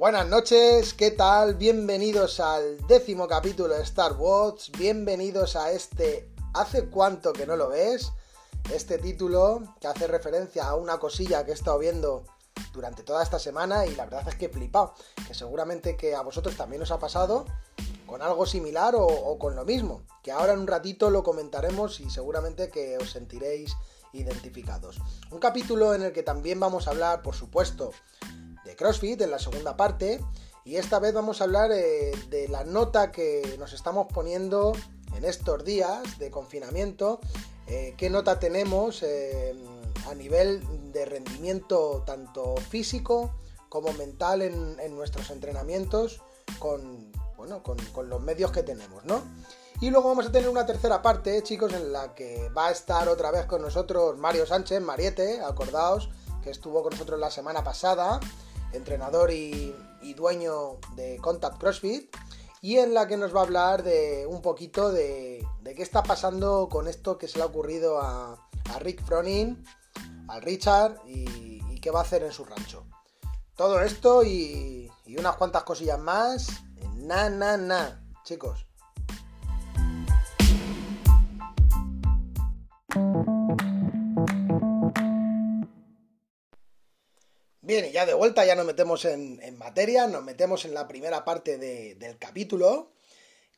Buenas noches, ¿qué tal? Bienvenidos al décimo capítulo de Star Wars, bienvenidos a este ¿Hace cuánto que no lo ves? Este título que hace referencia a una cosilla que he estado viendo durante toda esta semana y la verdad es que he flipado, que seguramente que a vosotros también os ha pasado con algo similar o, o con lo mismo, que ahora en un ratito lo comentaremos y seguramente que os sentiréis identificados. Un capítulo en el que también vamos a hablar, por supuesto, CrossFit en la segunda parte. Y esta vez vamos a hablar eh, de la nota que nos estamos poniendo en estos días de confinamiento. Eh, ¿Qué nota tenemos eh, a nivel de rendimiento tanto físico como mental en, nuestros entrenamientos con, bueno, con, con, los medios que tenemos, ¿no? Y luego vamos a tener una tercera parte, chicos, en la que va a estar otra vez con nosotros Mario Sánchez, Mariete, acordaos, que estuvo con nosotros la semana pasada entrenador y, dueño de Contact CrossFit, y en la que nos va a hablar de un poquito de, qué está pasando con esto que se le ha ocurrido a, Rick Froning, al Richard y, qué va a hacer en su rancho. Todo esto y, y unas cuantas cosillas más. Na, na, na, chicos. Bien, y ya de vuelta, ya nos metemos en, materia, nos metemos en la primera parte del capítulo,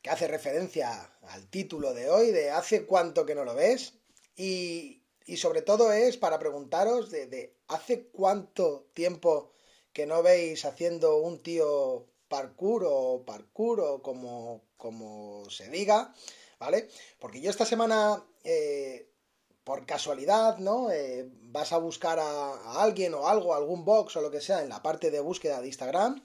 que hace referencia al título de hoy, de hace cuánto que no lo ves, y, sobre todo es para preguntaros de, hace cuánto tiempo que no veis haciendo un tío parkour o parkour o como, como se diga, ¿vale? Porque yo esta semana eh, por casualidad, ¿no? Eh, vas a buscar a, alguien o algo, algún box o lo que sea en la parte de búsqueda de Instagram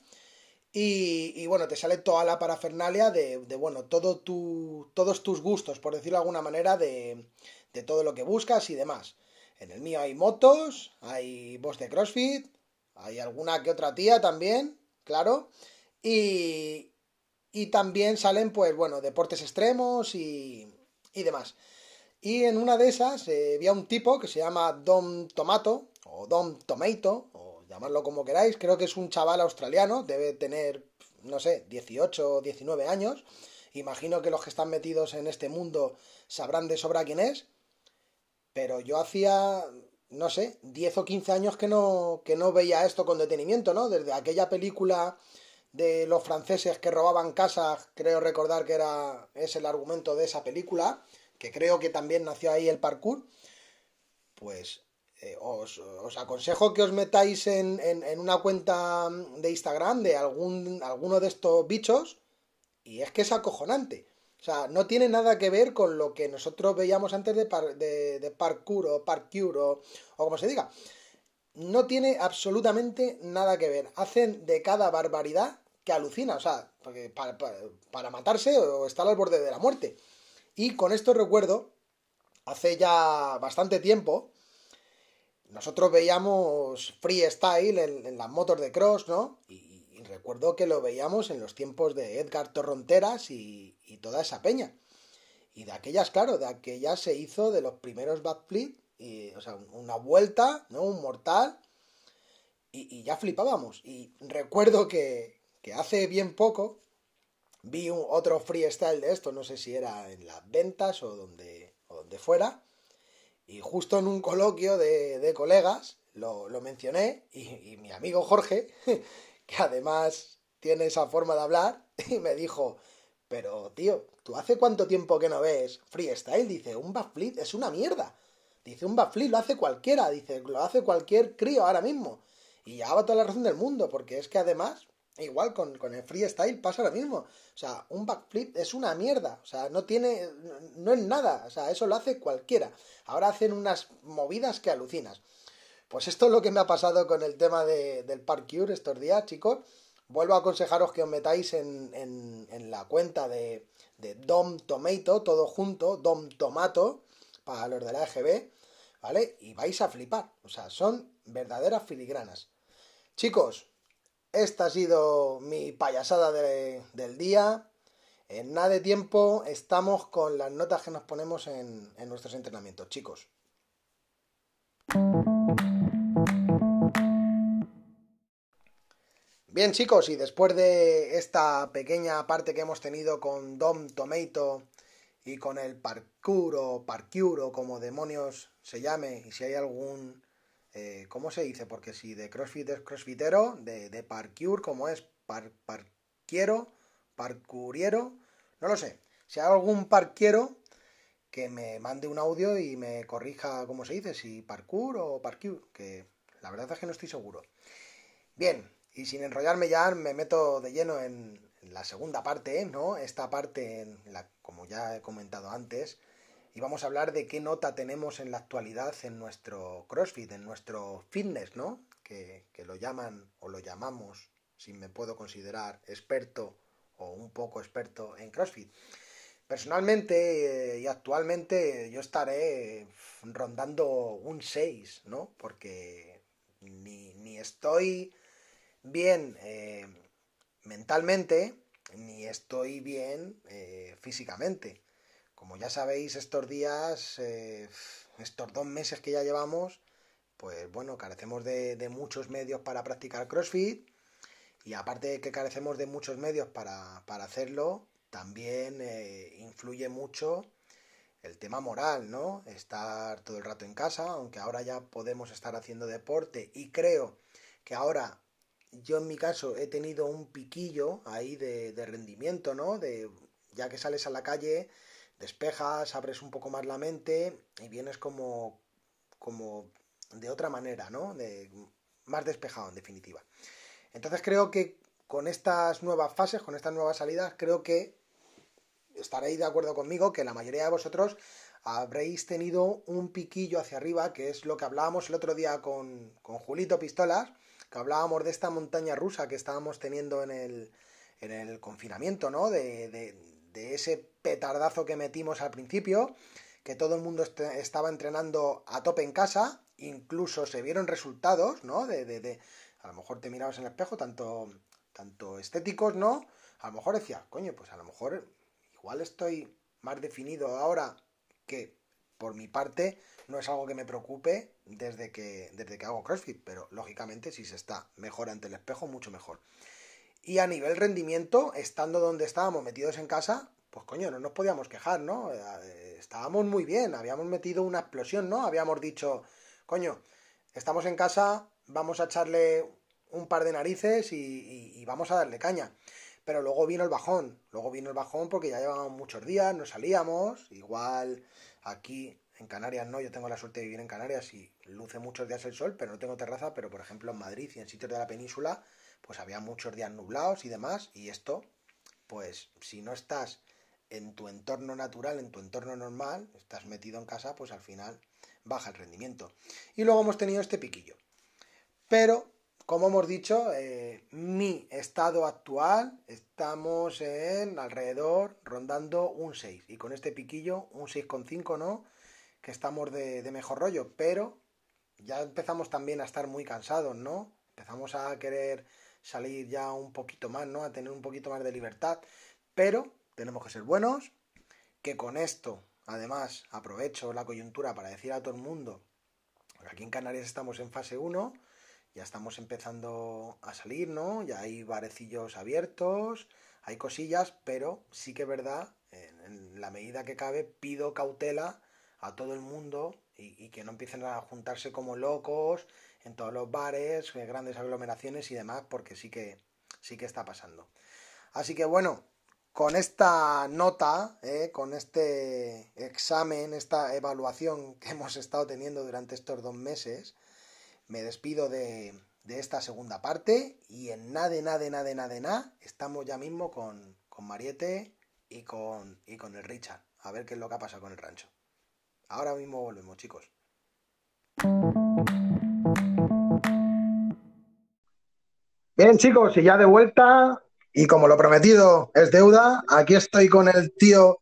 y, bueno, te sale toda la parafernalia de, bueno, todo tu, todos tus gustos, por decirlo de alguna manera, de, de todo lo que buscas y demás. En el mío hay motos, hay box de CrossFit, hay alguna que otra tía también, claro, y, y también salen, pues bueno, deportes extremos y, y demás. Y en una de esas eh, había un tipo que se llama Dom Tomato, o Dom Tomato, o llamarlo como queráis. Creo que es un chaval australiano, debe tener, no sé, 18 o 19 años. Imagino que los que están metidos en este mundo sabrán de sobra quién es. Pero yo hacía, no sé, 10 o 15 años que no, que no veía esto con detenimiento, ¿no? Desde aquella película de los franceses que robaban casas, creo recordar que era es el argumento de esa película que creo que también nació ahí el parkour, pues eh, os, aconsejo que os metáis en, una cuenta de Instagram de algún, alguno de estos bichos y es que es acojonante. O sea, no tiene nada que ver con lo que nosotros veíamos antes de, de, parkour o parkour o, o como se diga. No tiene absolutamente nada que ver. Hacen de cada barbaridad que alucina. O sea, porque para, para matarse o estar al borde de la muerte. Y con esto recuerdo, hace ya bastante tiempo, nosotros veíamos freestyle en, en las motos de cross, ¿no? Y, recuerdo que lo veíamos en los tiempos de Edgar Torronteras y, toda esa peña. Y de aquellas, claro, de aquellas se hizo de los primeros backflip, y, o sea, una vuelta, ¿no? Un mortal, y, ya flipábamos. Y recuerdo que, que hace bien poco, vi un, otro freestyle de esto, no sé si era en las ventas o donde, o donde fuera, y justo en un coloquio de, colegas lo, mencioné y, mi amigo Jorge, que además tiene esa forma de hablar, y me dijo, pero tío, ¿tú hace cuánto tiempo que no ves freestyle? Dice, un backflip es una mierda. Dice, un backflip lo hace cualquiera, dice, lo hace cualquier crío ahora mismo. Y va toda la razón del mundo, porque es que además Igual con, el freestyle pasa lo mismo. O sea, un backflip es una mierda. O sea, no tiene. No es nada. O sea, eso lo hace cualquiera. Ahora hacen unas movidas que alucinas. Pues esto es lo que me ha pasado con el tema de, del parkour estos días, chicos. Vuelvo a aconsejaros que os metáis en, en, la cuenta de, de Dom Tomato, todo junto, Dom Tomato, para los de la EGB, ¿vale? Y vais a flipar. O sea, son verdaderas filigranas. Chicos, esta ha sido mi payasada del día. En nada de tiempo estamos con las notas que nos ponemos en, en nuestros entrenamientos, chicos. Bien chicos, y después de esta pequeña parte que hemos tenido con Dom Tomato y con el parkour o parkour o como demonios se llame, y si hay algún, eh, ¿cómo se dice? Porque si de CrossFit es CrossFitero, de, de parkour, como es? Par, parquiero, parkouriero, no lo sé. Si hay algún parquiero, que me mande un audio y me corrija cómo se dice, si parkour o parkour, que la verdad es que no estoy seguro. Bien, y sin enrollarme ya, me meto de lleno en, la segunda parte, ¿no? Esta parte, en la, como ya he comentado antes, y vamos a hablar de qué nota tenemos en la actualidad en nuestro CrossFit, en nuestro fitness, ¿no? Que, lo llaman o lo llamamos, si me puedo considerar experto o un poco experto en CrossFit. Personalmente eh, y actualmente yo estaré rondando un 6, ¿no? Porque ni, estoy bien eh, mentalmente, ni estoy bien eh, físicamente. Como ya sabéis, estos días, estos dos meses que ya llevamos, pues bueno, carecemos de, de, muchos medios para practicar CrossFit. Y aparte de que carecemos de muchos medios para, hacerlo, también eh, influye mucho el tema moral, ¿no? Estar todo el rato en casa, aunque ahora ya podemos estar haciendo deporte y creo que ahora yo en mi caso he tenido un piquillo ahí de, rendimiento, ¿no? De ya que sales a la calle, despejas, abres un poco más la mente y vienes como como de otra manera, ¿no? De más despejado en definitiva. Entonces creo que con estas nuevas fases, con estas nuevas salidas, creo que estaréis de acuerdo conmigo que la mayoría de vosotros habréis tenido un piquillo hacia arriba, que es lo que hablábamos el otro día con, con Julito Pistolas, que hablábamos de esta montaña rusa que estábamos teniendo en el, en el confinamiento, ¿no? De, de, ese petardazo que metimos al principio, que todo el mundo estaba entrenando a tope en casa, incluso se vieron resultados, ¿no? De, de, a lo mejor te mirabas en el espejo, tanto, tanto estéticos, ¿no? A lo mejor decía, coño, pues a lo mejor igual estoy más definido ahora que por mi parte no es algo que me preocupe desde que, desde que hago CrossFit, pero lógicamente si se está mejor ante el espejo, mucho mejor. Y a nivel rendimiento, estando donde estábamos metidos en casa, pues coño, no nos podíamos quejar, ¿no? Eh, estábamos muy bien, habíamos metido una explosión, ¿no? Habíamos dicho, coño, estamos en casa, vamos a echarle un par de narices y vamos a darle caña. Pero luego vino el bajón, luego vino el bajón porque ya llevábamos muchos días, no salíamos, igual aquí en Canarias no, yo tengo la suerte de vivir en Canarias y luce muchos días el sol, pero no tengo terraza, pero por ejemplo en Madrid y en sitios de la península, pues había muchos días nublados y demás, y esto, pues si no estás en tu entorno natural, en tu entorno normal, estás metido en casa, pues al final baja el rendimiento. Y luego hemos tenido este piquillo. Pero como hemos dicho, eh, mi estado actual estamos en alrededor rondando un 6 y con este piquillo un 6,5, ¿no? Que estamos de, mejor rollo, pero ya empezamos también a estar muy cansados, ¿no? Empezamos a querer salir ya un poquito más, ¿no? A tener un poquito más de libertad, pero tenemos que ser buenos, que con esto, además, aprovecho la coyuntura para decir a todo el mundo, aquí en Canarias estamos en fase 1, ya estamos empezando a salir, ¿no? Ya hay barecillos abiertos, hay cosillas, pero sí que es verdad, en, la medida que cabe, pido cautela a todo el mundo y, que no empiecen a juntarse como locos en todos los bares, grandes aglomeraciones y demás, porque sí que, sí que está pasando. Así que bueno, con esta nota, ¿eh? con este examen, esta evaluación que hemos estado teniendo durante estos dos meses, me despido de, esta segunda parte y en nada, nada, nada, nada, nada, estamos ya mismo con, con Mariette y con, y con el Richard. A ver qué es lo que ha pasado con el rancho. Ahora mismo volvemos, chicos. Bien, chicos, y ya de vuelta, y como lo prometido es deuda, aquí estoy con el tío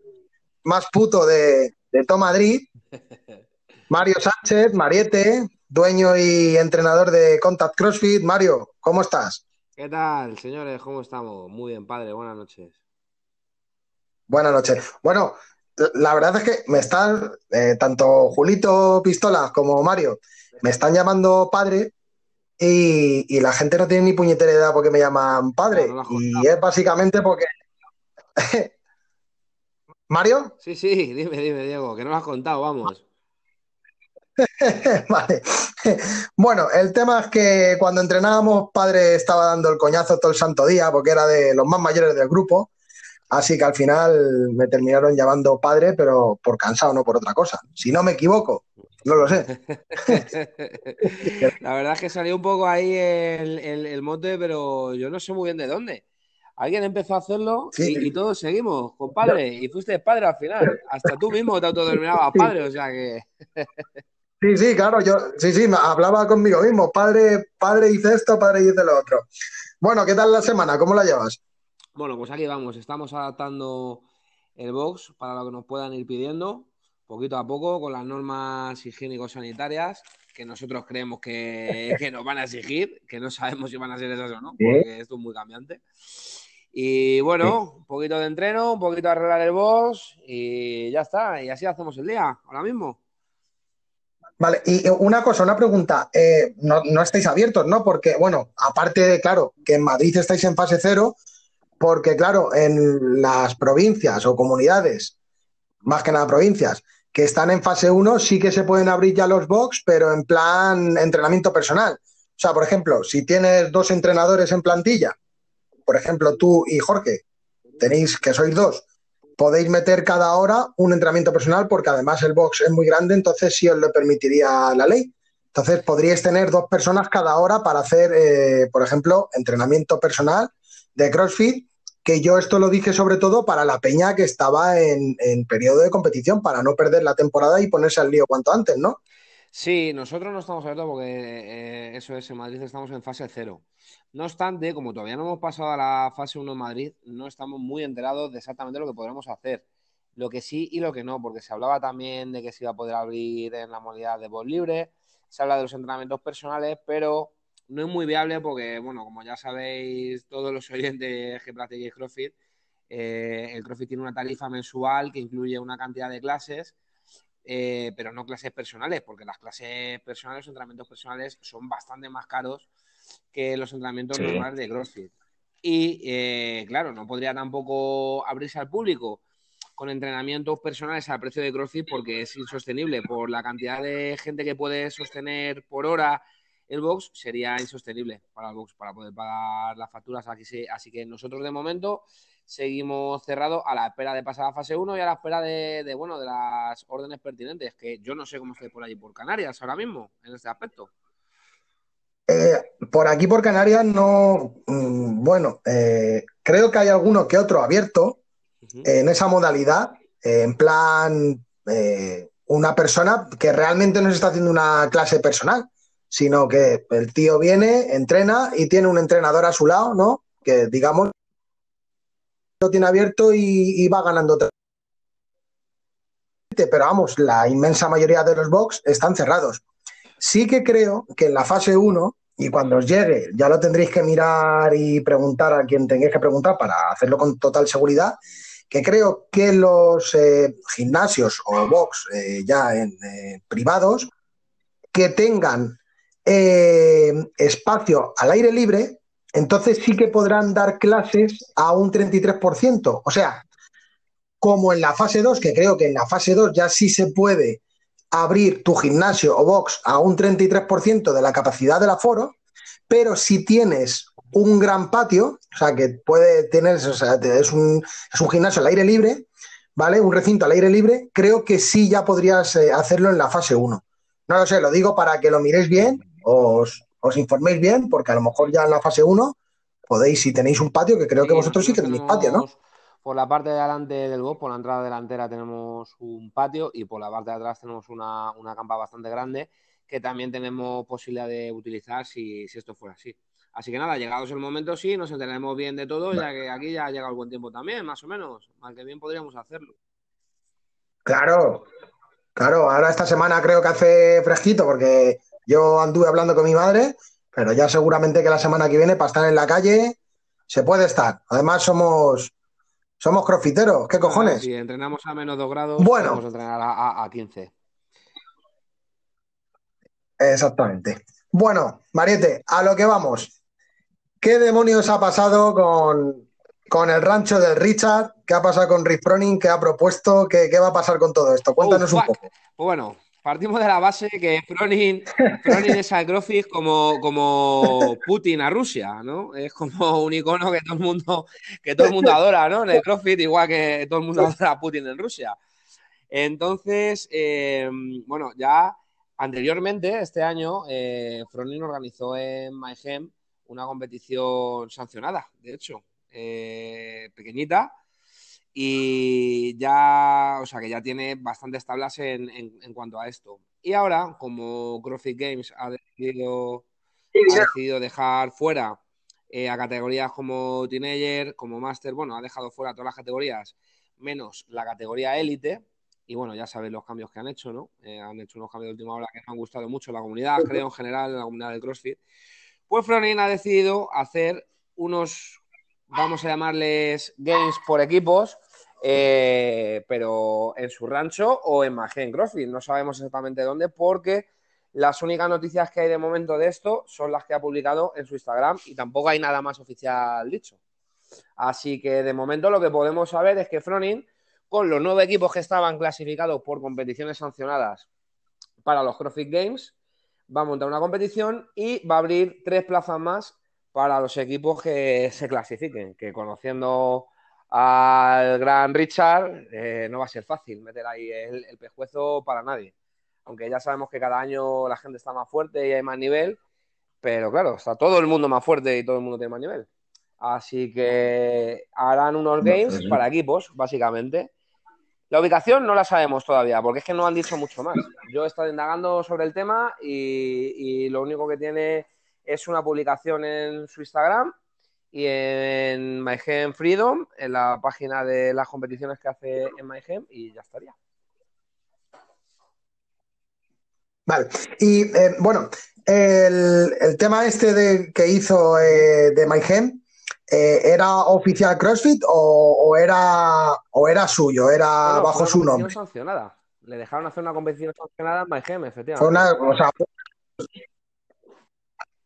más puto de, de todo Madrid, Mario Sánchez, Mariette, dueño y entrenador de Contact CrossFit. Mario, ¿cómo estás? ¿Qué tal, señores? ¿Cómo estamos? Muy bien, padre. Buenas noches. Buenas noches. Bueno, la verdad es que me están, eh, tanto Julito Pistolas como Mario, me están llamando padre y, la gente no tiene ni puñetera edad porque me llaman padre. y es básicamente porque... ¿Mario? Sí, sí, dime, dime, Diego, que no lo has contado, vamos. vale. Bueno, el tema es que cuando entrenábamos, padre estaba dando el coñazo todo el santo día porque era de los más mayores del grupo. Así que al final me terminaron llamando padre, pero por cansado, no por otra cosa. Si no me equivoco, no lo sé. La verdad es que salió un poco ahí el, el, mote, pero yo no sé muy bien de dónde. Alguien empezó a hacerlo y, todos seguimos con padre. Y fuiste padre al final. Hasta tú mismo te autodenominabas padre, o sea que. Sí, sí, claro, yo sí, sí, hablaba conmigo mismo. Padre, padre hice esto, padre hice lo otro. Bueno, ¿qué tal la semana? ¿Cómo la llevas? Bueno, pues aquí vamos. Estamos adaptando el box para lo que nos puedan ir pidiendo poquito a poco con las normas higiénico-sanitarias que nosotros creemos que, nos van a exigir, que no sabemos si van a ser esas o no, porque esto es muy cambiante. Y bueno, un poquito de entreno, un poquito de arreglar el box y ya está. Y así hacemos el día, ahora mismo. Vale, y una cosa, una pregunta. Eh, no, no, estáis abiertos, ¿no? Porque, bueno, aparte de, claro, que en Madrid estáis en fase cero, porque, claro, en las provincias o comunidades, más que nada provincias, que están en fase 1 sí que se pueden abrir ya los box, pero en plan entrenamiento personal. O sea, por ejemplo, si tienes dos entrenadores en plantilla, por ejemplo, tú y Jorge, tenéis que sois dos, podéis meter cada hora un entrenamiento personal porque además el box es muy grande, entonces sí os lo permitiría la ley. Entonces podríais tener dos personas cada hora para hacer, eh, por ejemplo, entrenamiento personal de CrossFit que yo esto lo dije sobre todo para la peña que estaba en, periodo de competición, para no perder la temporada y ponerse al lío cuanto antes, ¿no? Sí, nosotros no estamos abiertos porque eh, eso es, en Madrid estamos en fase cero. No obstante, como todavía no hemos pasado a la fase 1 en Madrid, no estamos muy enterados de exactamente lo que podremos hacer. Lo que sí y lo que no, porque se hablaba también de que se iba a poder abrir en la modalidad de voz libre, se habla de los entrenamientos personales, pero no es muy viable porque, bueno, como ya sabéis todos los oyentes que practiquéis CrossFit, eh, el CrossFit tiene una tarifa mensual que incluye una cantidad de clases, eh, pero no clases personales, porque las clases personales, los entrenamientos personales son bastante más caros que los entrenamientos normales de CrossFit. Y, eh, claro, no podría tampoco abrirse al público con entrenamientos personales al precio de CrossFit porque es insostenible por la cantidad de gente que puede sostener por hora el box sería insostenible para el box, para poder pagar las facturas. Aquí así que nosotros de momento seguimos cerrados a la espera de pasar a fase 1 y a la espera de, bueno, de las órdenes pertinentes, que yo no sé cómo estoy por allí por Canarias ahora mismo en este aspecto. Eh, por aquí por Canarias no, mm, bueno, eh, creo que hay alguno que otro abierto en esa modalidad, en plan una persona que realmente no se está haciendo una clase personal, sino que el tío viene, entrena y tiene un entrenador a su lado, ¿no? Que digamos lo tiene abierto y, va ganando. Pero vamos, la inmensa mayoría de los box están cerrados. Sí que creo que en la fase 1, y cuando os llegue, ya lo tendréis que mirar y preguntar a quien tengáis que preguntar para hacerlo con total seguridad, que creo que los eh, gimnasios o box eh, ya en eh, privados que tengan eh, espacio al aire libre, entonces sí que podrán dar clases a un 33%. O sea, como en la fase 2, que creo que en la fase 2 ya sí se puede abrir tu gimnasio o box a un 33% de la capacidad del aforo, pero si tienes un gran patio, o sea, que puede tener, o sea, es un, es un gimnasio al aire libre, ¿vale? Un recinto al aire libre, creo que sí ya podrías eh, hacerlo en la fase 1. No lo sé, lo digo para que lo miréis bien os, informéis bien, porque a lo mejor ya en la fase 1 podéis, si tenéis un patio, que creo que vosotros sí que tenéis patio, ¿no? Por la parte de delante del box, por la entrada delantera tenemos un patio y por la parte de atrás tenemos una, campa bastante grande que también tenemos posibilidad de utilizar si, esto fuera así. Así que nada, llegados el momento, sí, nos enteraremos bien de todo, ya que aquí ya ha llegado el buen tiempo también, más o menos. Mal que bien podríamos hacerlo. Claro, claro, ahora esta semana creo que hace fresquito porque yo anduve hablando con mi madre, pero ya seguramente que la semana que viene para estar en la calle se puede estar. Además somos somos crofiteros, ¿qué cojones? Si entrenamos a menos 2 grados, bueno. podemos entrenar a, a 15. Exactamente. Bueno, Mariette, a lo que vamos. ¿Qué demonios ha pasado con, con el rancho del Richard? ¿Qué ha pasado con Rick Froning? ¿Qué ha propuesto? ¿Qué, qué va a pasar con todo esto? Cuéntanos Oh, un poco. Pues bueno, partimos de la base que Fronin, es al CrossFit como, como Putin a Rusia, ¿no? Es como un icono que todo el mundo, que todo el mundo adora, ¿no? En el CrossFit, igual que todo el mundo adora a Putin en Rusia. Entonces, eh, bueno, ya anteriormente, este año, eh, organizó en Mayhem una competición sancionada, de hecho, eh, pequeñita, y ya, o sea, que ya tiene bastantes tablas en, en, en cuanto a esto. Y ahora, como CrossFit Games ha decidido, ha decidido dejar fuera eh, a categorías como Teenager, como Master, bueno, ha dejado fuera todas las categorías, menos la categoría élite. Y bueno, ya sabéis los cambios que han hecho, ¿no? Eh, han hecho unos cambios de última hora que nos han gustado mucho la comunidad, creo, en general, en la comunidad del CrossFit. Pues Fronin ha decidido hacer unos, vamos a llamarles games por equipos, eh, pero en su rancho o en Magen CrossFit. No sabemos exactamente dónde porque las únicas noticias que hay de momento de esto son las que ha publicado en su Instagram y tampoco hay nada más oficial dicho. Así que de momento lo que podemos saber es que Fronin, con los nueve equipos que estaban clasificados por competiciones sancionadas para los CrossFit Games, va a montar una competición y va a abrir tres plazas más para los equipos que se clasifiquen, que conociendo al gran Richard eh, no va a ser fácil meter ahí el, el pescuezo para nadie. Aunque ya sabemos que cada año la gente está más fuerte y hay más nivel, pero claro, está todo el mundo más fuerte y todo el mundo tiene más nivel. Así que harán unos games para equipos, básicamente. La ubicación no la sabemos todavía, porque es que no han dicho mucho más. Yo he estado indagando sobre el tema y, y lo único que tiene es una publicación en su Instagram y en MyGem Freedom, en la página de las competiciones que hace en MyGem, y ya estaría. Vale. Y eh, bueno, el, el, tema este de, que hizo eh, de MyGem, eh, ¿era oficial CrossFit o, o, era, o era suyo? ¿Era Bueno, bajo fue su nombre? sancionada. Le dejaron hacer una competición sancionada en MyGem, Fue efectivamente. una, o sea,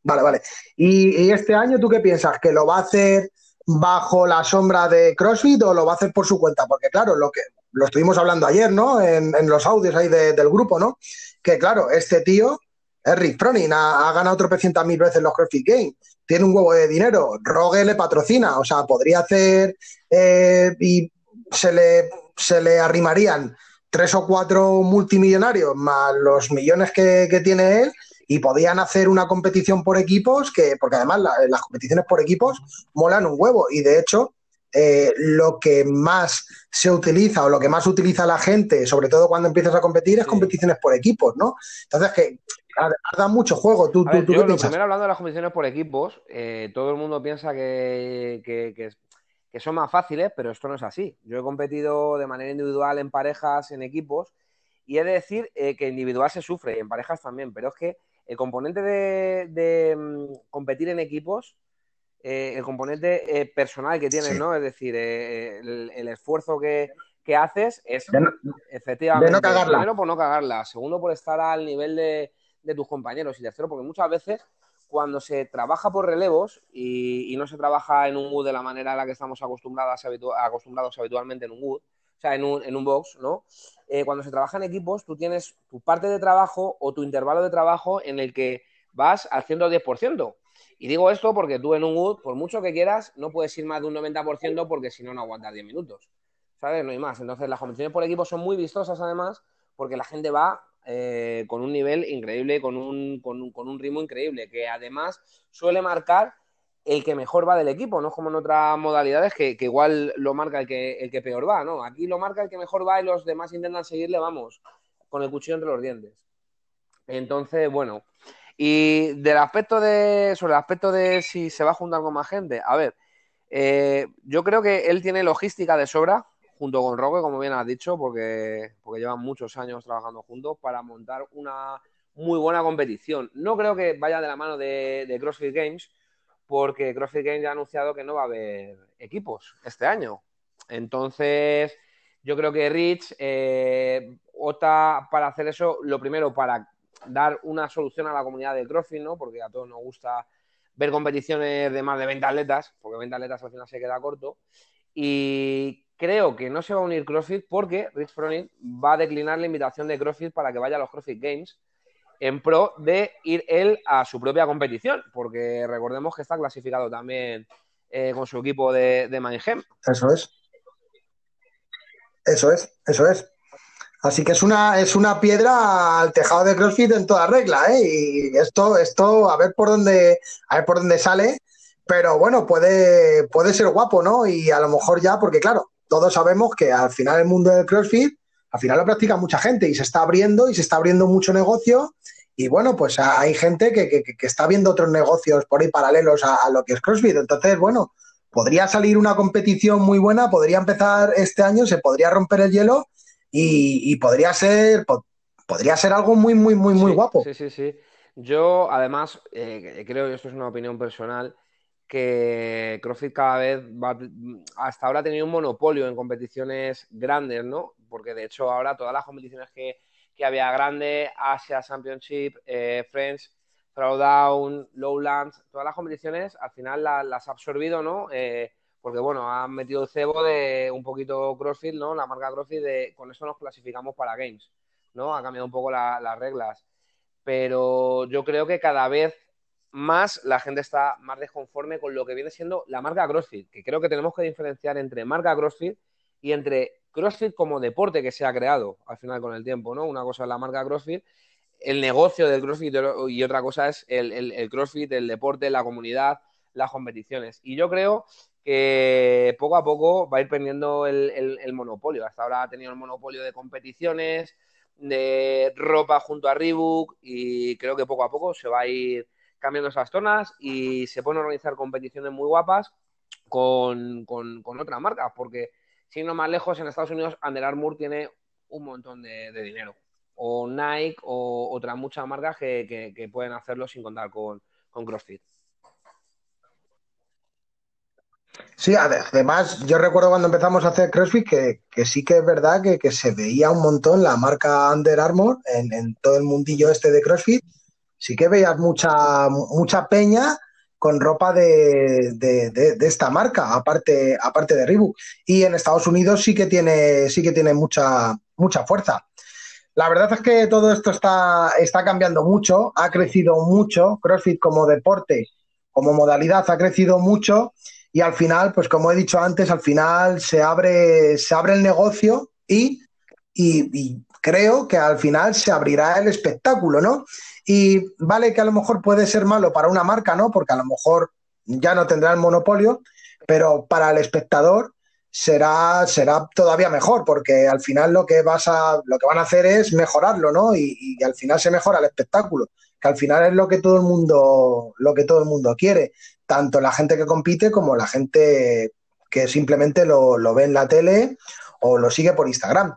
vale, vale. Y, este año tú qué piensas? ¿Que lo va a hacer bajo la sombra de CrossFit o lo va a hacer por su cuenta? Porque claro, lo que lo estuvimos hablando ayer, ¿no? En, los audios ahí de- del grupo, ¿no? Que claro, este tío es Rick ha, ha ganado tropecientas mil veces los CrossFit Games, tiene un huevo de dinero, Rogue le patrocina, o sea, podría hacer eh, y se le, se le arrimarían tres o cuatro multimillonarios más los millones que, que tiene él y podían hacer una competición por equipos que, porque además la- las competiciones por equipos molan un huevo y de hecho eh, lo que más se utiliza o lo que más utiliza la gente, sobre todo cuando empiezas a competir, es Sí. competiciones por equipos, ¿no? Entonces que da mucho juego. ¿Tú, A tú, ver, tú yo lo primero hablando de las competiciones por equipos, eh, todo el mundo piensa que, que- que- que son más fáciles, pero esto no es así. Yo he competido de manera individual en parejas, en equipos, y he de decir eh, que individual se sufre, y en parejas también, pero es que el componente de, de, mm, competir en equipos, eh, el componente eh, personal que tienes, Sí. ¿no? Es decir, eh, el, el esfuerzo que, que haces es De no, Efectivamente. de no cagarla. Primero, por no cagarla. Segundo, por estar al nivel de, de tus compañeros. Y tercero, porque muchas veces cuando se trabaja por relevos y, y no se trabaja en un wood de la manera en la que estamos acostumbrados, habitu- acostumbrados habitualmente en un wood, o sea, en un, en un box, ¿no? Eh, cuando se trabaja en equipos, tú tienes tu parte de trabajo o tu intervalo de trabajo en el que vas al 110%. Y digo esto porque tú en un wood, por mucho que quieras, no puedes ir más de un 90% porque si no, no aguantas 10 minutos. ¿sabes? No hay más. Entonces, las competiciones por equipo son muy vistosas, además, porque la gente va eh, con un nivel increíble, con un, con, un, con un ritmo increíble, que además suele marcar el que mejor va del equipo, no es como en otras modalidades que, que igual lo marca el que, el que peor va, ¿no? Aquí lo marca el que mejor va y los demás intentan seguirle, vamos, con el cuchillo entre los dientes. Entonces, bueno. Y del aspecto de. Sobre el aspecto de si se va a juntar con más gente. A ver, eh, yo creo que él tiene logística de sobra, junto con Roque, como bien has dicho, porque, porque llevan muchos años trabajando juntos para montar una muy buena competición. No creo que vaya de la mano de, de CrossFit Games, porque CrossFit Games ya ha anunciado que no va a haber equipos este año. Entonces, yo creo que Rich eh, opta para hacer eso, lo primero, para dar una solución a la comunidad de CrossFit, ¿no? Porque a todos nos gusta ver competiciones de más de 20 atletas, porque 20 atletas al final se queda corto. Y creo que no se va a unir CrossFit porque Rich Froning va a declinar la invitación de CrossFit para que vaya a los CrossFit Games en pro de ir él a su propia competición, porque recordemos que está clasificado también eh, con su equipo de, de. Eso es. Eso es, eso es. Así que es una, es una piedra al tejado de CrossFit en toda regla, ¿eh? Y esto, esto, a ver por dónde, a ver por dónde sale, pero bueno, puede, puede ser guapo, ¿no? Y a lo mejor ya, porque claro, todos sabemos que al final el mundo del CrossFit, al final lo practica mucha gente y se está abriendo y se está abriendo mucho negocio. Y bueno, pues hay gente que, que, que está viendo otros negocios por ahí paralelos a, a lo que es CrossFit. Entonces, bueno, podría salir una competición muy buena, podría empezar este año, se podría romper el hielo y, y podría ser podría ser algo muy, muy, muy, muy Sí, guapo. Sí, sí, sí. Yo, además, eh, creo, y esto es una opinión personal, que CrossFit cada vez va, hasta ahora ha tenido un monopolio en competiciones grandes, ¿no? Porque de hecho ahora todas las competiciones que, que había grandes, Asia Championship, eh, Friends, Throwdown, Lowlands, todas las competiciones al final la- las ha absorbido, ¿no? Eh, porque bueno, han metido el cebo de un poquito CrossFit, ¿no? La marca CrossFit de con eso nos clasificamos para Games, ¿no? Ha cambiado un poco la- las reglas. Pero yo creo que cada vez más la gente está más desconforme con lo que viene siendo la marca CrossFit, que creo que tenemos que diferenciar entre marca CrossFit y entre CrossFit como deporte que se ha creado al final con el tiempo, ¿no? Una cosa es la marca CrossFit, el negocio del CrossFit y otra cosa es el, el, CrossFit, el deporte, la comunidad, las competiciones. Y yo creo que poco a poco va a ir perdiendo el, el monopolio. Hasta ahora ha tenido el monopolio de competiciones, de ropa junto a Reebok y creo que poco a poco se va a ir cambiando esas zonas y se pueden organizar competiciones muy guapas con, con, con otras marcas, porque si no más lejos, en Estados Unidos Under Armour tiene un montón de, dinero. O Nike o otras muchas marcas que, que, pueden hacerlo sin contar con, con CrossFit. Sí, además, yo recuerdo cuando empezamos a hacer CrossFit que, que sí que es verdad que, que, se veía un montón la marca Under Armour en, todo el mundillo este de CrossFit. Sí que veías mucha, mucha peña con ropa de, de, de, esta marca, aparte, aparte de Reebok. Y en Estados Unidos sí que tiene, sí que tiene mucha, mucha fuerza. La verdad es que todo esto está, está cambiando mucho, ha crecido mucho, CrossFit como deporte, como modalidad ha crecido mucho y al final, pues como he dicho antes, al final se abre, se abre el negocio y, y, y, creo que al final se abrirá el espectáculo, ¿no? Y vale que a lo mejor puede ser malo para una marca, ¿no? Porque a lo mejor ya no tendrá el monopolio, pero para el espectador será, será todavía mejor, porque al final lo que vas a, lo que van a hacer es mejorarlo, ¿no? Y, al final se mejora el espectáculo, que al final es lo que todo el mundo, lo que todo el mundo quiere tanto la gente que compite como la gente que simplemente lo, lo, ve en la tele o lo sigue por Instagram.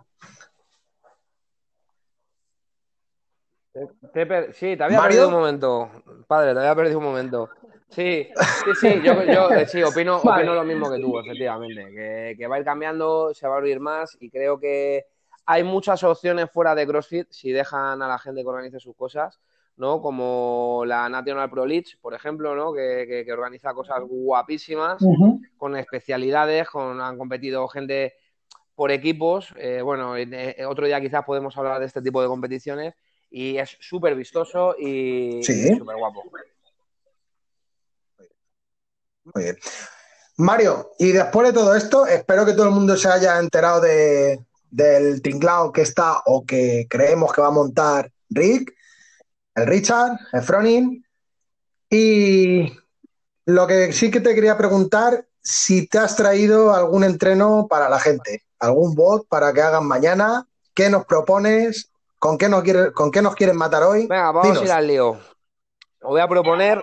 Te, sí, te había ¿Mario? perdido un momento, padre, te había perdido un momento. Sí, sí, sí, yo, yo sí, opino, vale. opino, lo mismo que tú, efectivamente, que, que, va a ir cambiando, se va a abrir más y creo que hay muchas opciones fuera de CrossFit si dejan a la gente que organice sus cosas. ¿no? Como la National Pro League, por ejemplo, ¿no? Que, que, que organiza cosas guapísimas, uh -huh. con especialidades, con, han competido gente por equipos. Eh, bueno, eh, otro día quizás podemos hablar de este tipo de competiciones y es súper vistoso y sí. súper guapo. Muy bien. Mario, y después de todo esto, espero que todo el mundo se haya enterado de, del tinglao que está o que creemos que va a montar Rick el Richard, el Fronin. Y lo que sí que te quería preguntar, si te has traído algún entreno para la gente, algún bot para que hagan mañana, ¿qué nos propones? ¿Con qué nos, quiere, con qué nos quieren matar hoy? Venga, vamos Dinos. a ir al lío. Os voy a proponer.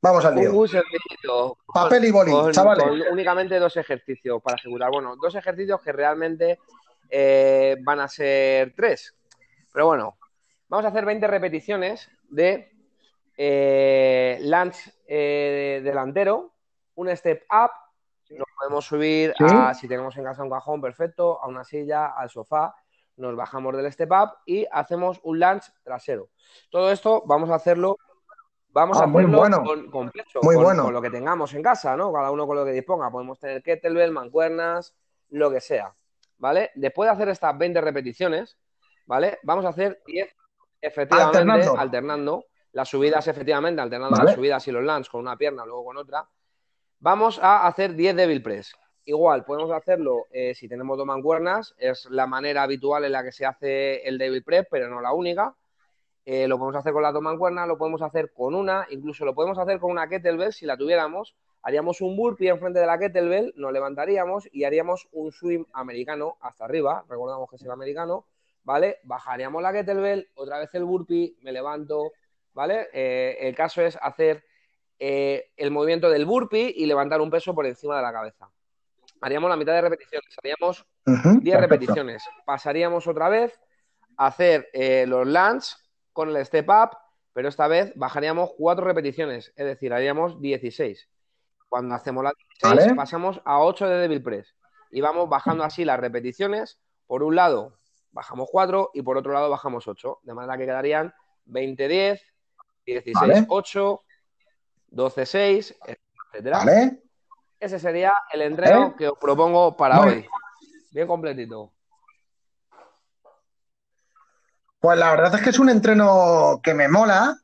Vamos al lío. Un. Papel y boli, con, chavales. Con únicamente dos ejercicios para ejecutar. Bueno, dos ejercicios que realmente eh, van a ser tres. Pero bueno, Vamos a hacer 20 repeticiones de eh, lunge eh, delantero, un step up, lo podemos subir ¿Sí? a, si tenemos en casa un cajón, perfecto, a una silla, al sofá, nos bajamos del step up y hacemos un lunge trasero. Todo esto vamos a hacerlo, vamos Ah, a muy hacerlo bueno. con, Muy con, bueno. con lo que tengamos en casa, ¿no? Cada uno con lo que disponga. Podemos tener kettlebell, mancuernas, lo que sea, ¿vale? Después de hacer estas 20 repeticiones, ¿vale? Vamos a hacer 10 efectivamente Alternando. alternando, las subidas efectivamente, alternando Vale. las subidas y los lunge con una pierna, luego con otra. Vamos a hacer 10 devil press. Igual, podemos hacerlo eh, si tenemos dos mancuernas, es la manera habitual en la que se hace el devil press, pero no la única. Eh, lo podemos hacer con las dos mancuernas, lo podemos hacer con una, incluso lo podemos hacer con una kettlebell si la tuviéramos. Haríamos un burpee enfrente de la kettlebell, nos levantaríamos y haríamos un swim americano hasta arriba. Recordamos que es el americano, ¿vale? Bajaríamos la kettlebell, otra vez el burpee, me levanto, ¿vale? Eh, el caso es hacer el movimiento del burpee y levantar un peso por encima de la cabeza. Haríamos la mitad de repeticiones, haríamos Ujú, 10 perfecto. repeticiones. Pasaríamos otra vez a hacer eh, los lunge con el step up, pero esta vez bajaríamos 4 repeticiones, es decir, haríamos 16. Cuando hacemos las 16, Vale. pasamos a 8 de devil press y vamos bajando así las repeticiones. Por un lado, bajamos 4 y por otro lado, bajamos 8, de manera que quedarían 20-10, 16-8, Vale. 12-6, etcétera. ¿Vale? Ese sería el entreno ¿Eh? que os propongo para hoy. Bien completito. Pues la verdad es que es un entreno que me mola.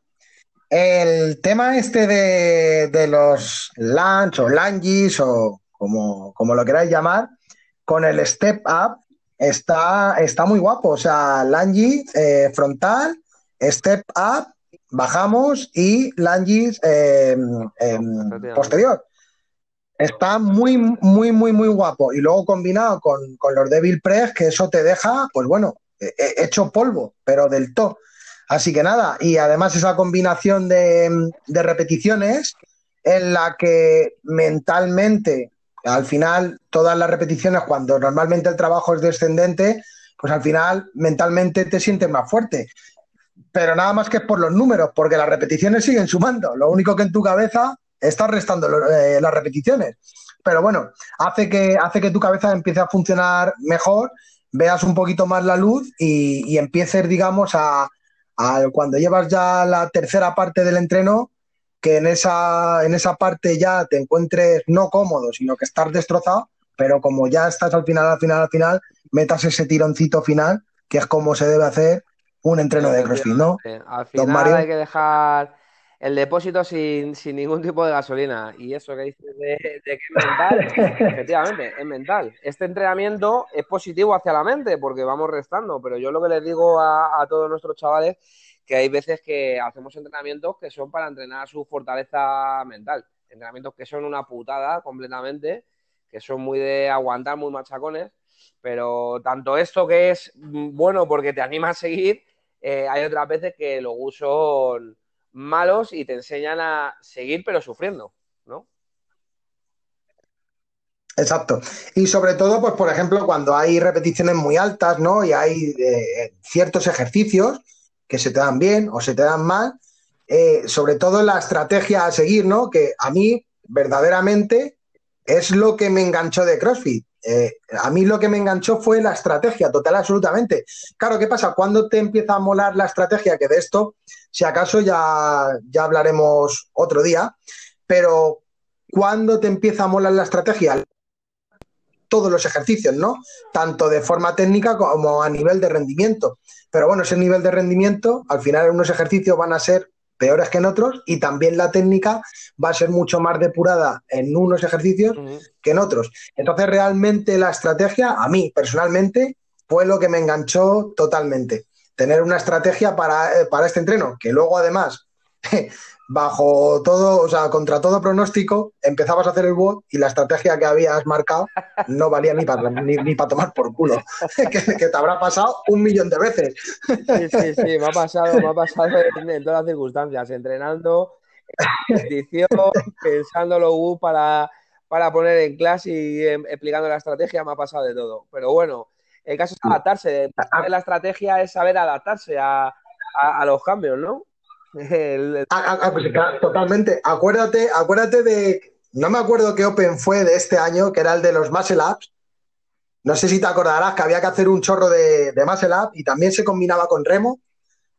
El tema este de, de los lunge o lunges o como, como lo queráis llamar, con el step up está, está muy guapo. O sea, lunge eh, frontal, step up, bajamos y lunges eh, em, posterior. Está muy, muy, muy, muy guapo. Y luego combinado con, con los Devil Press, que eso te deja, pues bueno, eh, eh, hecho polvo, pero del todo. Así que nada, y además esa combinación de, de repeticiones en la que mentalmente, al final, todas las repeticiones, cuando normalmente el trabajo es descendente, pues al final mentalmente te sientes más fuerte. Pero nada más que por los números, porque las repeticiones siguen sumando. Lo único que en tu cabeza estás restando eh, las repeticiones. Pero bueno, hace que, hace que tu cabeza empiece a funcionar mejor, veas un poquito más la luz y, y empieces, digamos, a, a cuando llevas ya la tercera parte del entreno, que en esa, en esa parte ya te encuentres no cómodo, sino que estás destrozado, pero como ya estás al final, al final, al final, metas ese tironcito final, que es como se debe hacer un entreno de CrossFit, ¿no? Al Don final Mario. hay que dejar el depósito sin, sin ningún tipo de gasolina. Y eso que dices de, de que es mental, efectivamente, es mental. Este entrenamiento es positivo hacia la mente porque vamos restando, pero yo lo que les digo a, a todos nuestros chavales que hay veces que hacemos entrenamientos que son para entrenar su fortaleza mental. Entrenamientos que son una putada completamente, que son muy de aguantar, muy machacones, pero tanto esto que es mm, bueno porque te anima a seguir, eh, hay otras veces que los usos son malos y te enseñan a seguir pero sufriendo, ¿no? Exacto. Y sobre todo, pues por ejemplo, cuando hay repeticiones muy altas, ¿no? Y hay eh, ciertos ejercicios que se te dan bien o se te dan mal, eh, sobre todo la estrategia a seguir, ¿no? Que a mí verdaderamente es lo que me enganchó de CrossFit. Eh, a mí lo que me enganchó fue la estrategia, total, absolutamente. Claro, ¿qué pasa? Cuando te empieza a molar la estrategia, que de esto, si acaso ya, ya hablaremos otro día, pero cuando te empieza a molar la estrategia, todos los ejercicios, ¿no? Tanto de forma técnica como a nivel de rendimiento. Pero bueno, ese nivel de rendimiento, al final unos ejercicios van a ser peores que en otros y también la técnica va a ser mucho más depurada en unos ejercicios que en otros. Entonces, realmente la estrategia, a mí personalmente, fue lo que me enganchó totalmente. Tener una estrategia para, eh, para este entreno, que luego además, bajo todo, o sea, contra todo pronóstico, empezabas a hacer el bot y la estrategia que habías marcado no valía ni para ni, ni para tomar por culo. que, que te habrá pasado un millón de veces. Sí, sí, sí, me ha pasado, me ha pasado en, en todas las circunstancias, entrenando, en competición, pensando los U para, para poner en clase y em, explicando la estrategia, me ha pasado de todo. Pero bueno, el caso es adaptarse. La estrategia es saber adaptarse a, a, a los cambios, ¿no? El- el- Ah, ah, ah, pues, claro, totalmente. Acuérdate, acuérdate de. No me acuerdo qué Open fue de este año, que era el de los Muscle Ups, no sé si te acordarás que había que hacer un chorro de, de muscle up y también se combinaba con remo.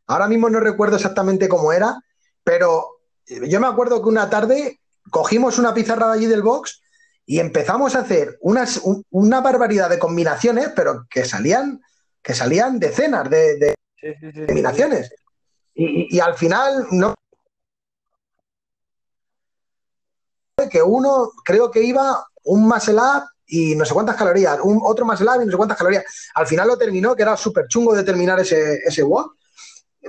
Ahora mismo no recuerdo exactamente cómo era, pero yo me acuerdo que una tarde cogimos una pizarra de allí del box y empezamos a hacer unas, un- una barbaridad de combinaciones, pero que salían, que salían decenas de, de Sí, sí, sí, sí, sí. combinaciones. Y, al final, no. Que uno creo que iba un muscle up y no sé cuántas calorías, un otro muscle up y no sé cuántas calorías. Al final lo terminó, que era súper chungo de terminar ese, ese walk.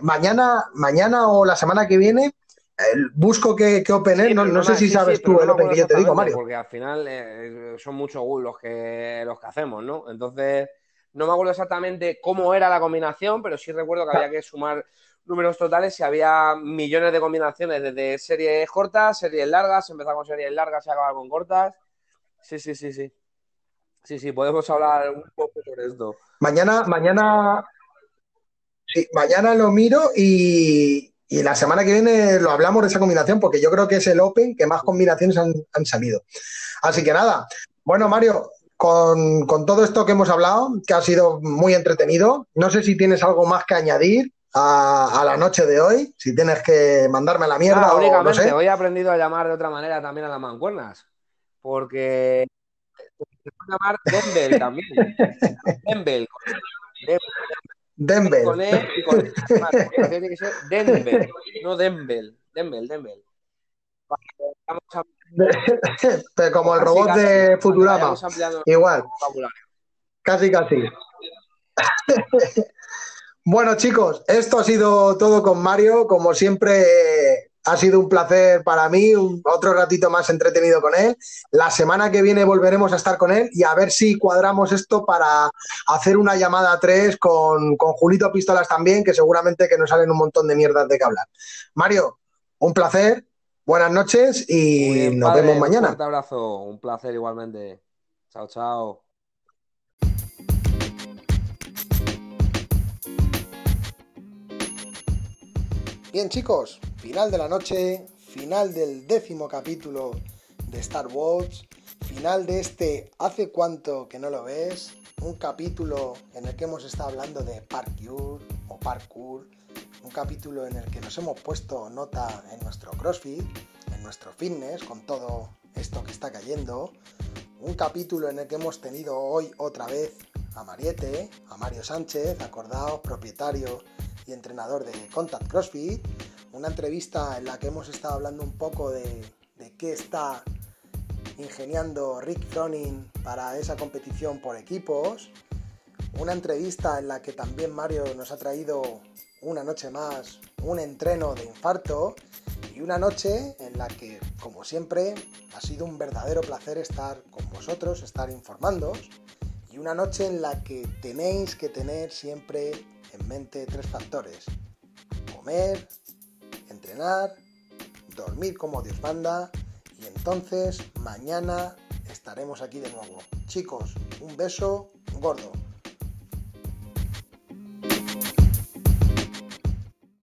Mañana, mañana o la semana que viene, busco que, que Open Air, Sí, no, no sé si sí, sabes sí, tú el no Open que yo te digo, Mario. Porque al final eh, son muchos los que, los que hacemos, ¿no? Entonces, no me acuerdo exactamente cómo era la combinación, pero sí recuerdo que había que sumar números totales y había millones de combinaciones, desde series cortas, series largas, empezar con series largas y acabar con cortas. Sí, sí, sí, sí. Sí, sí, podemos hablar un poco sobre esto. Mañana, mañana, sí, mañana lo miro y, y la semana que viene lo hablamos de esa combinación, porque yo creo que es el Open que más combinaciones han, han salido. Así que nada, bueno, Mario, con, con todo esto que hemos hablado, que ha sido muy entretenido, no sé si tienes algo más que añadir a, a la noche de hoy, si tienes que mandarme a la mierda Nada, o no únicamente, sé. hoy he aprendido a llamar de otra manera también a las mancuernas, porque se puede llamar Dembel también. Dembel, con Denver. con E y con E. Tiene que ser Denver, no Dembel. Dembel, Dembel. Vamos a- Pero como el casi, robot casi, de cuando Futurama, igual. Casi, casi. Bueno, chicos, esto ha sido todo con Mario. Como siempre, eh, ha sido un placer para mí, un- otro ratito más entretenido con él. La semana que viene volveremos a estar con él y a ver si cuadramos esto para hacer una llamada a tres con, con Julito Pistolas también, que seguramente que nos salen un montón de mierdas de que hablar. Mario, un placer, buenas noches y bien, nos padre, vemos un mañana. fuerte abrazo, un placer igualmente. Chao, chao. Bien chicos, final de la noche, final del décimo capítulo de Star Wars, final de este ¿Hace cuánto que no lo ves? Un capítulo en el que hemos estado hablando de parkour o parkour, un capítulo en el que nos hemos puesto nota en nuestro CrossFit, en nuestro fitness, con todo esto que está cayendo, un capítulo en el que hemos tenido hoy otra vez a Mariette, a Mario Sánchez, acordaos, propietario y entrenador de Contact CrossFit, una entrevista en la que hemos estado hablando un poco de, de qué está ingeniando Rick Froning para esa competición por equipos, una entrevista en la que también Mario nos ha traído una noche más un entreno de infarto y una noche en la que, como siempre, ha sido un verdadero placer estar con vosotros, estar informándoos y una noche en la que tenéis que tener siempre en mente tres factores. Comer, entrenar, dormir como Dios manda y entonces mañana estaremos aquí de nuevo. Chicos, un beso gordo.